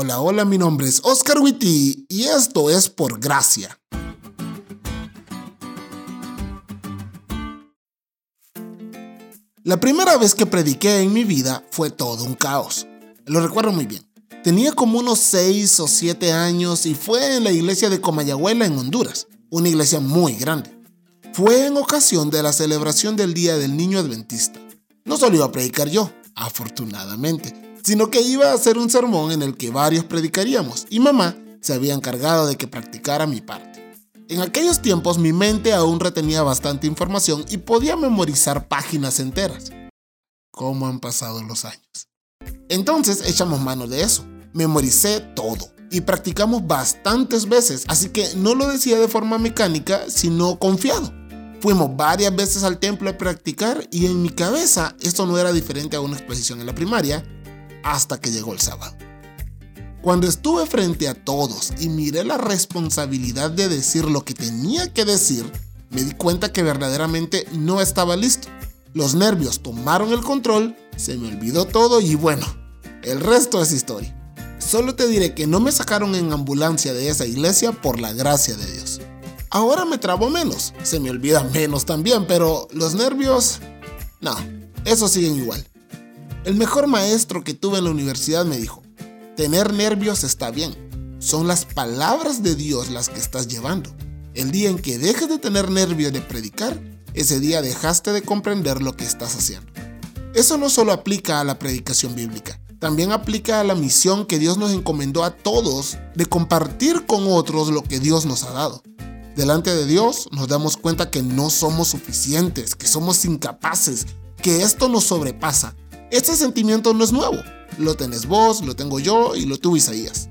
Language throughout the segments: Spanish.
Hola, hola, mi nombre es Oscar Witty y esto es Por Gracia. La primera vez que prediqué en mi vida fue todo un caos. Lo recuerdo muy bien. Tenía como unos 6 o 7 años y fue en la iglesia de Comayagüela en Honduras, una iglesia muy grande. Fue en ocasión de la celebración del Día del Niño Adventista. No solo iba a predicar yo, afortunadamente, sino que iba a hacer un sermón en el que varios predicaríamos y mamá se había encargado de que practicara mi parte. En aquellos tiempos mi mente aún retenía bastante información y podía memorizar páginas enteras. ¿Cómo han pasado los años? Entonces echamos mano de eso. Memoricé todo y practicamos bastantes veces, así que no lo decía de forma mecánica, sino confiado. Fuimos varias veces al templo a practicar y en mi cabeza esto no era diferente a una exposición en la primaria hasta que llegó el sábado. Cuando estuve frente a todos y miré la responsabilidad de decir lo que tenía que decir, me di cuenta que verdaderamente no estaba listo. Los nervios tomaron el control, se me olvidó todo y bueno, el resto es historia. Solo te diré que no me sacaron en ambulancia de esa iglesia por la gracia de Dios. Ahora me trabo menos, se me olvida menos también, pero los nervios... No, eso siguen igual. El mejor maestro que tuve en la universidad me dijo, tener nervios está bien, son las palabras de Dios las que estás llevando. El día en que dejes de tener nervios de predicar, ese día dejaste de comprender lo que estás haciendo. Eso no solo aplica a la predicación bíblica, también aplica a la misión que Dios nos encomendó a todos de compartir con otros lo que Dios nos ha dado. Delante de Dios nos damos cuenta que no somos suficientes, que somos incapaces, que esto nos sobrepasa. Este sentimiento no es nuevo. Lo tenés vos, lo tengo yo y lo tuvo Isaías.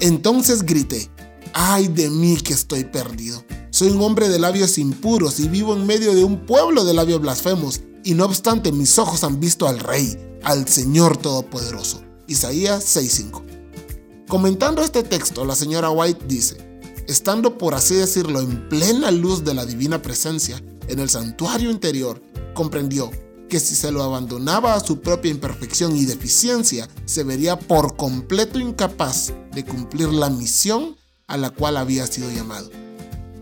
Entonces grité, ay de mí que estoy perdido. Soy un hombre de labios impuros y vivo en medio de un pueblo de labios blasfemos, y no obstante mis ojos han visto al Rey, al Señor Todopoderoso. Isaías 6:5. Comentando este texto, la señora White dice, estando por así decirlo en plena luz de la divina presencia en el santuario interior, comprendió que si se lo abandonaba a su propia imperfección y deficiencia, se vería por completo incapaz de cumplir la misión a la cual había sido llamado.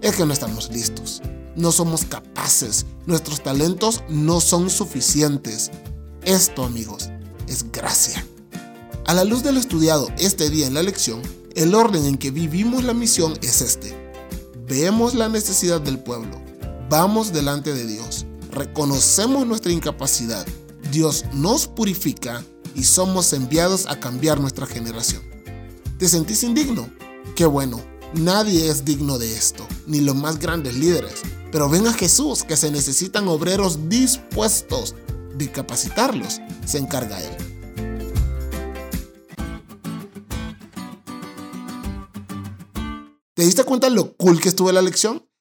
Es que no estamos listos, no somos capaces, nuestros talentos no son suficientes. Esto, amigos, es gracia. A la luz de lo estudiado este día en la lección, el orden en que vivimos la misión es este. Vemos la necesidad del pueblo, vamos delante de Dios, reconocemos nuestra incapacidad, Dios nos purifica y somos enviados a cambiar nuestra generación. ¿Te sentís indigno? Qué bueno, nadie es digno de esto, ni los más grandes líderes. Pero ven a Jesús, que se necesitan obreros dispuestos de capacitarlos, se encarga Él. ¿Te diste cuenta lo cool que estuvo la lección?